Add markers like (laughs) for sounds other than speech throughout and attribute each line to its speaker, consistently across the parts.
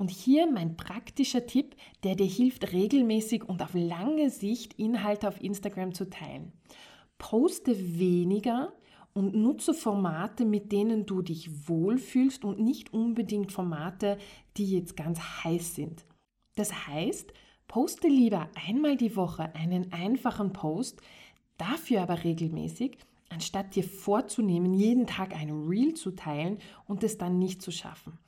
Speaker 1: Und hier mein praktischer Tipp, der dir hilft, regelmäßig und auf lange Sicht Inhalte auf Instagram zu teilen. Poste weniger und nutze Formate, mit denen du dich wohlfühlst und nicht unbedingt Formate, die jetzt ganz heiß sind. Das heißt, poste lieber einmal die Woche einen einfachen Post, dafür aber regelmäßig anstatt dir vorzunehmen, jeden Tag ein Reel zu teilen und es dann nicht zu schaffen.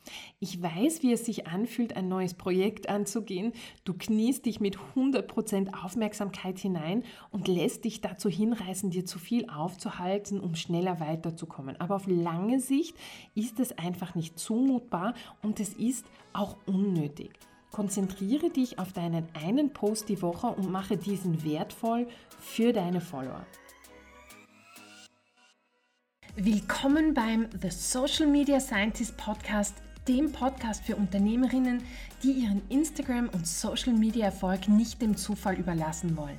Speaker 1: Ich weiß, wie es sich anfühlt, ein neues Projekt anzugehen. Du kniest dich mit 100% Aufmerksamkeit hinein und lässt dich dazu hinreißen, dir zu viel aufzuhalten, um schneller weiterzukommen. Aber auf lange Sicht ist es einfach nicht zumutbar und es ist auch unnötig. Konzentriere dich auf deinen einen Post die Woche und mache diesen wertvoll für deine Follower. Willkommen beim The Social Media Scientist Podcast, dem Podcast für Unternehmerinnen, die ihren Instagram- und Social Media Erfolg nicht dem Zufall überlassen wollen.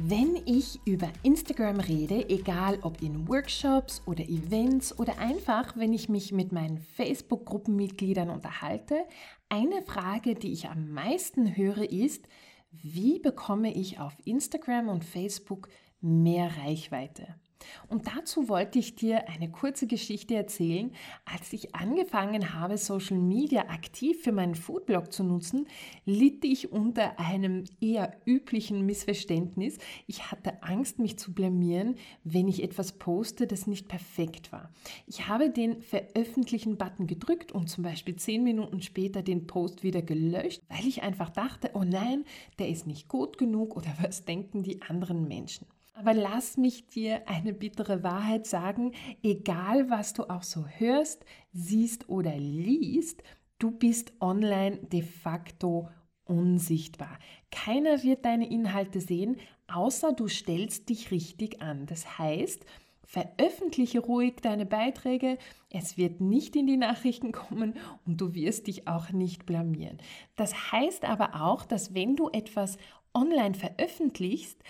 Speaker 1: Wenn ich über Instagram rede, egal ob in Workshops oder Events oder einfach, wenn ich mich mit meinen Facebook-Gruppenmitgliedern unterhalte, eine Frage, die ich am meisten höre, ist, wie bekomme ich auf Instagram und Facebook mehr Reichweite? Und dazu wollte ich dir eine kurze Geschichte erzählen. Als ich angefangen habe, Social Media aktiv für meinen Foodblog zu nutzen, litt ich unter einem eher üblichen Missverständnis. Ich hatte Angst, mich zu blamieren, wenn ich etwas poste, das nicht perfekt war. Ich habe den Veröffentlichen-Button gedrückt und zum Beispiel zehn Minuten später den Post wieder gelöscht, weil ich einfach dachte, oh nein, der ist nicht gut genug oder (laughs) was denken die anderen Menschen. Aber lass mich dir eine bittere Wahrheit sagen, egal was du auch so hörst, siehst oder liest, du bist online de facto unsichtbar. Keiner wird deine Inhalte sehen, außer du stellst dich richtig an. Das heißt, veröffentliche ruhig deine Beiträge, es wird nicht in die Nachrichten kommen und du wirst dich auch nicht blamieren. Das heißt aber auch, dass wenn du etwas online veröffentlichst,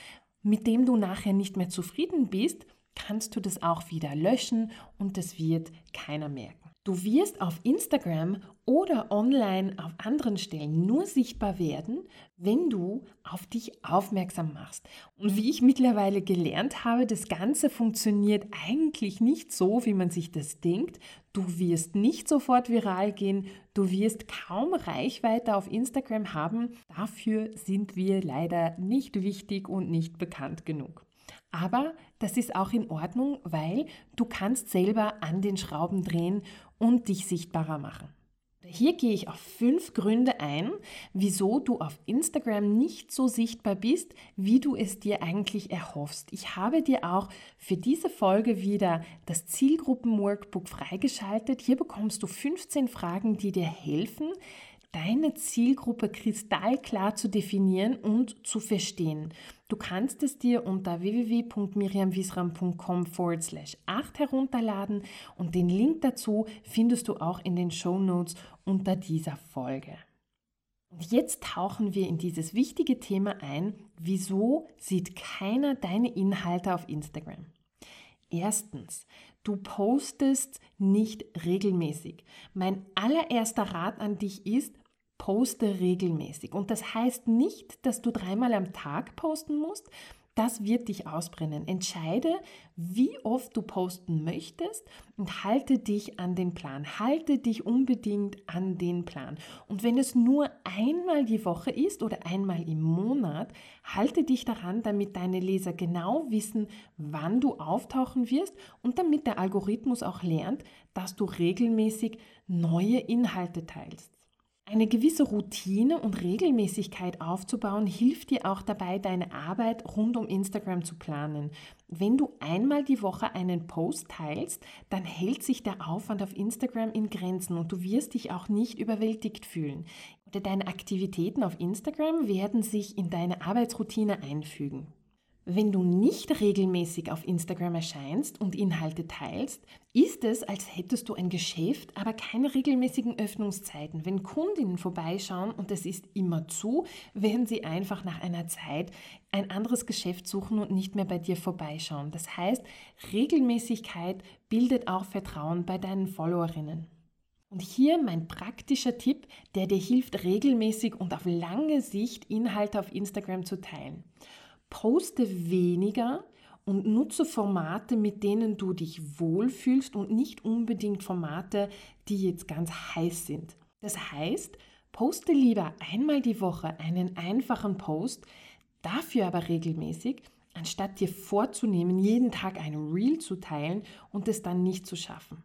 Speaker 1: mit dem du nachher nicht mehr zufrieden bist, kannst du das auch wieder löschen und das wird keiner merken. Du wirst auf Instagram oder online auf anderen Stellen nur sichtbar werden, wenn du auf dich aufmerksam machst. Und wie ich mittlerweile gelernt habe, das Ganze funktioniert eigentlich nicht so, wie man sich das denkt. Du wirst nicht sofort viral gehen, du wirst kaum Reichweite auf Instagram haben. Dafür sind wir leider nicht wichtig und nicht bekannt genug. Aber das ist auch in Ordnung, weil du kannst selber an den Schrauben drehen und dich sichtbarer machen. Hier gehe ich auf fünf Gründe ein, wieso du auf Instagram nicht so sichtbar bist, wie du es dir eigentlich erhoffst. Ich habe dir auch für diese Folge wieder das Zielgruppen-Workbook freigeschaltet. Hier bekommst du 15 Fragen, die dir helfen, deine Zielgruppe kristallklar zu definieren und zu verstehen. Du kannst es dir unter www.miriamwiesram.com forward slash 8 herunterladen und den Link dazu findest du auch in den Show Notes unter dieser Folge. Und jetzt tauchen wir in dieses wichtige Thema ein, wieso sieht keiner deine Inhalte auf Instagram? Erstens, du postest nicht regelmäßig. Mein allererster Rat an dich ist, poste regelmäßig. Und das heißt nicht, dass du dreimal am Tag posten musst. Das wird dich ausbrennen. Entscheide, wie oft du posten möchtest und halte dich an den Plan. Halte dich unbedingt an den Plan. Und wenn es nur einmal die Woche ist oder einmal im Monat, halte dich daran, damit deine Leser genau wissen, wann du auftauchen wirst und damit der Algorithmus auch lernt, dass du regelmäßig neue Inhalte teilst. Eine gewisse Routine und Regelmäßigkeit aufzubauen, hilft dir auch dabei, deine Arbeit rund um Instagram zu planen. Wenn du einmal die Woche einen Post teilst, dann hält sich der Aufwand auf Instagram in Grenzen und du wirst dich auch nicht überwältigt fühlen. Deine Aktivitäten auf Instagram werden sich in deine Arbeitsroutine einfügen. Wenn du nicht regelmäßig auf Instagram erscheinst und Inhalte teilst, ist es, als hättest du ein Geschäft, aber keine regelmäßigen Öffnungszeiten. Wenn Kundinnen vorbeischauen und es ist immer zu, werden sie einfach nach einer Zeit ein anderes Geschäft suchen und nicht mehr bei dir vorbeischauen. Das heißt, Regelmäßigkeit bildet auch Vertrauen bei deinen Followerinnen. Und hier mein praktischer Tipp, der dir hilft, regelmäßig und auf lange Sicht Inhalte auf Instagram zu teilen. Poste weniger und nutze Formate, mit denen du dich wohlfühlst und nicht unbedingt Formate, die jetzt ganz heiß sind. Das heißt, poste lieber einmal die Woche einen einfachen Post, dafür aber regelmäßig anstatt dir vorzunehmen, jeden Tag ein Reel zu teilen und es dann nicht zu schaffen.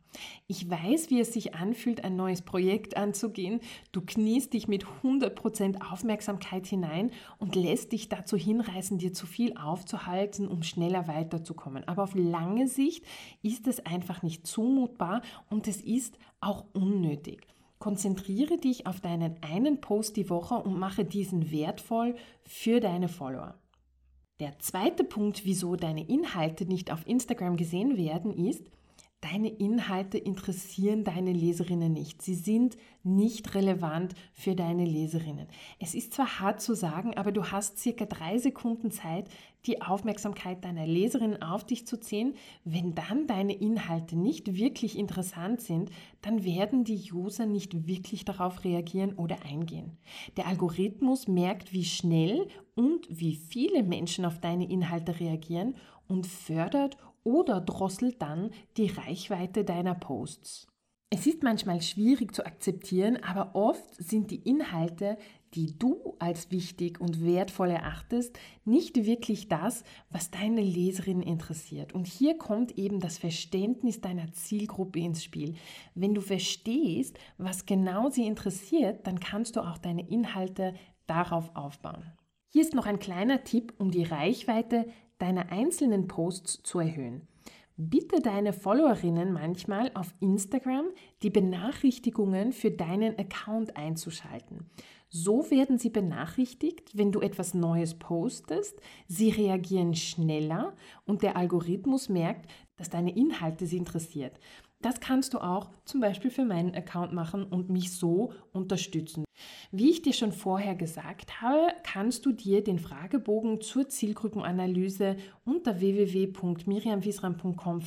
Speaker 1: Ich weiß, wie es sich anfühlt, ein neues Projekt anzugehen. Du kniest dich mit 100% Aufmerksamkeit hinein und lässt dich dazu hinreißen, dir zu viel aufzuhalten, um schneller weiterzukommen. Aber auf lange Sicht ist es einfach nicht zumutbar und es ist auch unnötig. Konzentriere dich auf deinen einen Post die Woche und mache diesen wertvoll für deine Follower. Der zweite Punkt, wieso deine Inhalte nicht auf Instagram gesehen werden, ist, deine Inhalte interessieren deine Leserinnen nicht. Sie sind nicht relevant für deine Leserinnen. Es ist zwar hart zu sagen, aber du hast circa drei Sekunden Zeit, die Aufmerksamkeit deiner Leserinnen auf dich zu ziehen. Wenn dann deine Inhalte nicht wirklich interessant sind, dann werden die User nicht wirklich darauf reagieren oder eingehen. Der Algorithmus merkt, wie schnell und wie viele Menschen auf deine Inhalte reagieren und fördert oder drosselt dann die Reichweite deiner Posts. Es ist manchmal schwierig zu akzeptieren, aber oft sind die Inhalte, die du als wichtig und wertvoll erachtest, nicht wirklich das, was deine Leserin interessiert. Und hier kommt eben das Verständnis deiner Zielgruppe ins Spiel. Wenn du verstehst, was genau sie interessiert, dann kannst du auch deine Inhalte darauf aufbauen. Hier ist noch ein kleiner Tipp, um die Reichweite deiner einzelnen Posts zu erhöhen. Bitte deine Followerinnen manchmal auf Instagram die Benachrichtigungen für deinen Account einzuschalten. So werden sie benachrichtigt, wenn du etwas Neues postest. Sie reagieren schneller und der Algorithmus merkt, dass deine Inhalte sie interessiert. Das kannst du auch zum Beispiel für meinen Account machen und mich so unterstützen. Wie ich dir schon vorher gesagt habe, kannst du dir den Fragebogen zur Zielgruppenanalyse unter www.miriamwiesram.com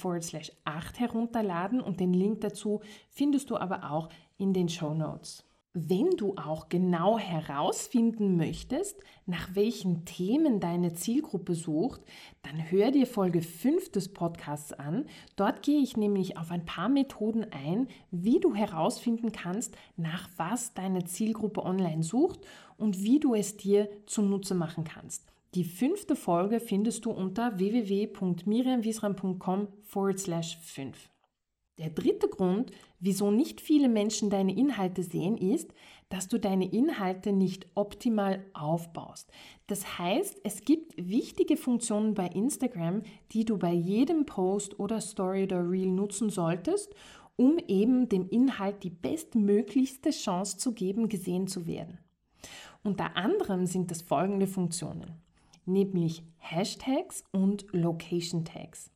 Speaker 1: 8 herunterladen und den Link dazu findest du aber auch in den Show Notes. Wenn du auch genau herausfinden möchtest, nach welchen Themen deine Zielgruppe sucht, dann hör dir Folge 5 des Podcasts an. Dort gehe ich nämlich auf ein paar Methoden ein, wie du herausfinden kannst, nach was deine Zielgruppe online sucht und wie du es dir zunutze machen kannst. Die fünfte Folge findest du unter www.miriamwiesram.com 5. Der dritte Grund, wieso nicht viele Menschen deine Inhalte sehen, ist, dass du deine Inhalte nicht optimal aufbaust. Das heißt, es gibt wichtige Funktionen bei Instagram, die du bei jedem Post oder Story oder Reel nutzen solltest, um eben dem Inhalt die bestmöglichste Chance zu geben, gesehen zu werden. Unter anderem sind das folgende Funktionen, nämlich Hashtags und Location Tags.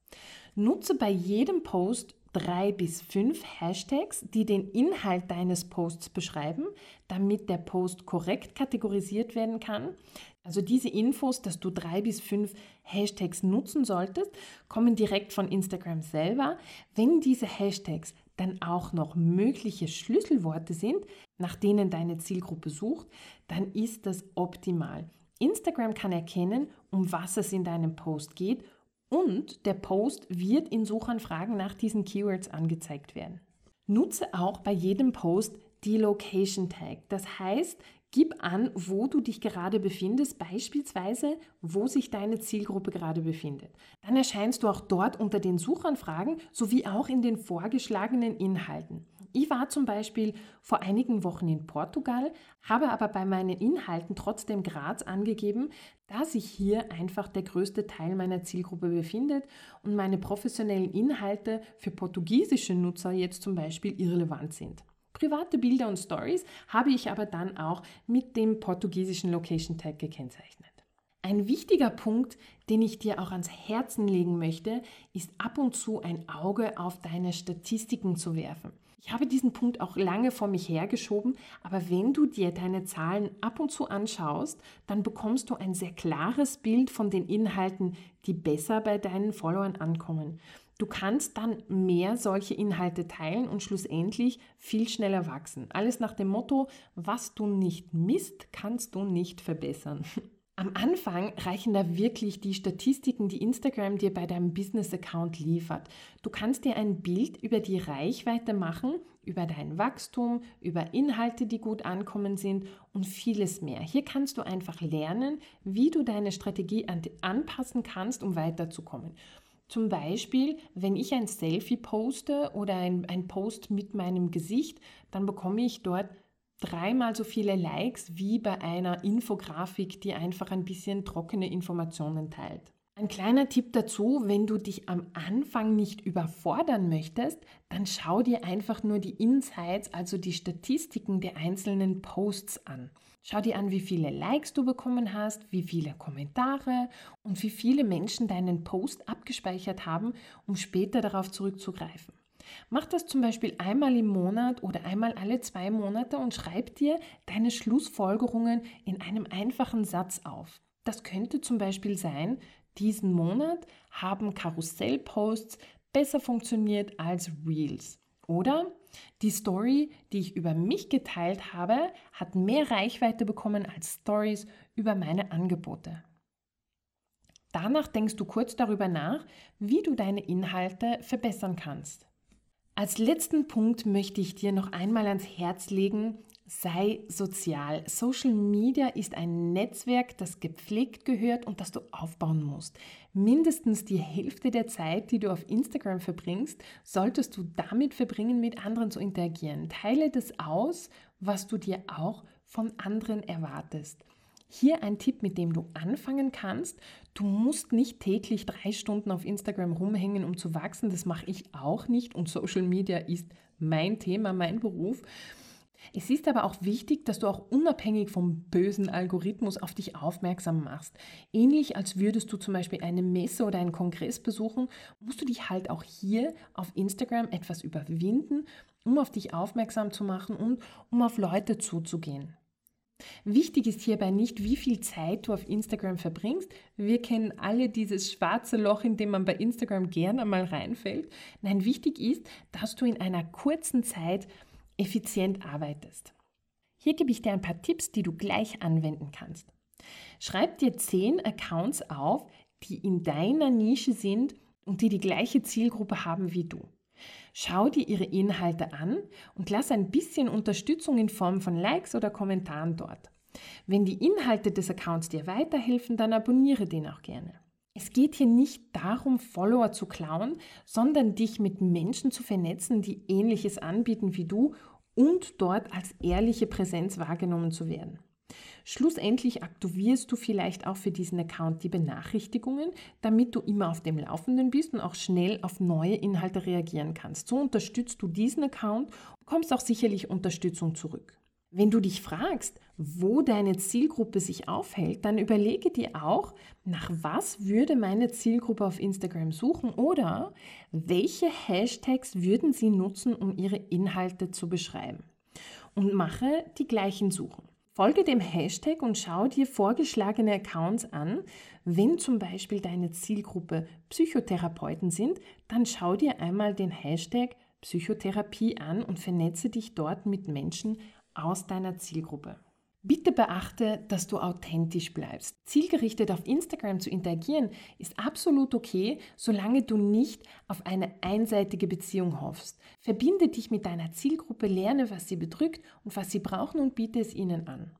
Speaker 1: Nutze bei jedem Post drei bis fünf Hashtags, die den Inhalt deines Posts beschreiben, damit der Post korrekt kategorisiert werden kann. Also diese Infos, dass du drei bis fünf Hashtags nutzen solltest, kommen direkt von Instagram selber. Wenn diese Hashtags dann auch noch mögliche Schlüsselworte sind, nach denen deine Zielgruppe sucht, dann ist das optimal. Instagram kann erkennen, um was es in deinem Post geht und der Post wird in Suchanfragen nach diesen Keywords angezeigt werden. Nutze auch bei jedem Post die Location Tag. Das heißt, gib an, wo du dich gerade befindest, beispielsweise, wo sich deine Zielgruppe gerade befindet. Dann erscheinst du auch dort unter den Suchanfragen sowie auch in den vorgeschlagenen Inhalten. Ich war zum Beispiel vor einigen Wochen in Portugal, habe aber bei meinen Inhalten trotzdem Graz angegeben, da sich hier einfach der größte Teil meiner Zielgruppe befindet und meine professionellen Inhalte für portugiesische Nutzer jetzt zum Beispiel irrelevant sind. Private Bilder und Stories habe ich aber dann auch mit dem portugiesischen Location Tag gekennzeichnet. Ein wichtiger Punkt, den ich dir auch ans Herzen legen möchte, ist ab und zu ein Auge auf deine Statistiken zu werfen. Ich habe diesen Punkt auch lange vor mich hergeschoben, aber wenn du dir deine Zahlen ab und zu anschaust, dann bekommst du ein sehr klares Bild von den Inhalten, die besser bei deinen Followern ankommen. Du kannst dann mehr solche Inhalte teilen und schlussendlich viel schneller wachsen. Alles nach dem Motto, was du nicht misst, kannst du nicht verbessern. (laughs) Am Anfang reichen da wirklich die Statistiken, die Instagram dir bei deinem Business-Account liefert. Du kannst dir ein Bild über die Reichweite machen, über dein Wachstum, über Inhalte, die gut ankommen sind und vieles mehr. Hier kannst du einfach lernen, wie du deine Strategie anpassen kannst, um weiterzukommen. Zum Beispiel, wenn ich ein Selfie poste oder ein, ein Post mit meinem Gesicht, dann bekomme ich dort dreimal so viele Likes wie bei einer Infografik, die einfach ein bisschen trockene Informationen teilt. Ein kleiner Tipp dazu, wenn du dich am Anfang nicht überfordern möchtest, dann schau dir einfach nur die Insights, also die Statistiken der einzelnen Posts an. Schau dir an, wie viele Likes du bekommen hast, wie viele Kommentare und wie viele Menschen deinen Post abgespeichert haben, um später darauf zurückzugreifen. Mach das zum Beispiel einmal im Monat oder einmal alle zwei Monate und schreib dir deine Schlussfolgerungen in einem einfachen Satz auf. Das könnte zum Beispiel sein, diesen Monat haben Karussellposts besser funktioniert als Reels. Oder die Story, die ich über mich geteilt habe, hat mehr Reichweite bekommen als Stories über meine Angebote. Danach denkst du kurz darüber nach, wie du deine Inhalte verbessern kannst. Als letzten Punkt möchte ich dir noch einmal ans Herz legen, sei sozial. Social Media ist ein Netzwerk, das gepflegt gehört und das du aufbauen musst. Mindestens die Hälfte der Zeit, die du auf Instagram verbringst, solltest du damit verbringen, mit anderen zu interagieren. Teile das aus, was du dir auch von anderen erwartest. Hier ein Tipp, mit dem du anfangen kannst. Du musst nicht täglich drei Stunden auf Instagram rumhängen, um zu wachsen. Das mache ich auch nicht und Social Media ist mein Thema, mein Beruf. Es ist aber auch wichtig, dass du auch unabhängig vom bösen Algorithmus auf dich aufmerksam machst. Ähnlich als würdest du zum Beispiel eine Messe oder einen Kongress besuchen, musst du dich halt auch hier auf Instagram etwas überwinden, um auf dich aufmerksam zu machen und um auf Leute zuzugehen. Wichtig ist hierbei nicht, wie viel Zeit du auf Instagram verbringst. Wir kennen alle dieses schwarze Loch, in dem man bei Instagram gerne mal reinfällt. Nein, wichtig ist, dass du in einer kurzen Zeit effizient arbeitest. Hier gebe ich dir ein paar Tipps, die du gleich anwenden kannst. Schreib dir zehn Accounts auf, die in deiner Nische sind und die die gleiche Zielgruppe haben wie du. Schau dir ihre Inhalte an und lass ein bisschen Unterstützung in Form von Likes oder Kommentaren dort. Wenn die Inhalte des Accounts dir weiterhelfen, dann abonniere den auch gerne. Es geht hier nicht darum, Follower zu klauen, sondern dich mit Menschen zu vernetzen, die ähnliches anbieten wie du und dort als ehrliche Präsenz wahrgenommen zu werden. Schlussendlich aktivierst du vielleicht auch für diesen Account die Benachrichtigungen, damit du immer auf dem Laufenden bist und auch schnell auf neue Inhalte reagieren kannst. So unterstützt du diesen Account und kommst auch sicherlich Unterstützung zurück. Wenn du dich fragst, wo deine Zielgruppe sich aufhält, dann überlege dir auch, nach was würde meine Zielgruppe auf Instagram suchen oder welche Hashtags würden sie nutzen, um ihre Inhalte zu beschreiben. Und mache die gleichen Suchen. Folge dem Hashtag und schau dir vorgeschlagene Accounts an. Wenn zum Beispiel deine Zielgruppe Psychotherapeuten sind, dann schau dir einmal den Hashtag Psychotherapie an und vernetze dich dort mit Menschen aus deiner Zielgruppe. Bitte beachte, dass du authentisch bleibst. Zielgerichtet auf Instagram zu interagieren ist absolut okay, solange du nicht auf eine einseitige Beziehung hoffst. Verbinde dich mit deiner Zielgruppe, lerne, was sie bedrückt und was sie brauchen und biete es ihnen an.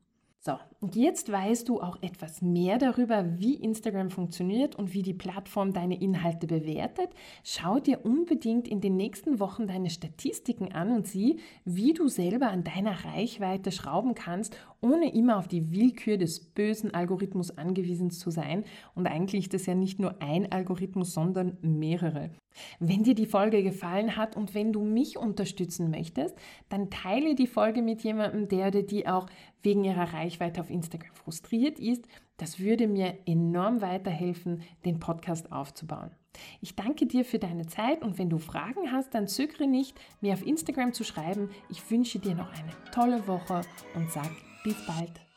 Speaker 1: So, und jetzt weißt du auch etwas mehr darüber, wie Instagram funktioniert und wie die Plattform deine Inhalte bewertet. Schau dir unbedingt in den nächsten Wochen deine Statistiken an und sieh, wie du selber an deiner Reichweite schrauben kannst, ohne immer auf die Willkür des bösen Algorithmus angewiesen zu sein. Und eigentlich ist das ja nicht nur ein Algorithmus, sondern mehrere. Wenn dir die Folge gefallen hat und wenn du mich unterstützen möchtest, dann teile die Folge mit jemandem, der oder die auch wegen ihrer Reichweite auf Instagram frustriert ist, Das würde mir enorm weiterhelfen, den Podcast aufzubauen. Ich danke dir für deine Zeit und wenn du Fragen hast, dann zögere nicht, mir auf Instagram zu schreiben. Ich wünsche dir noch eine tolle Woche und sag bis bald.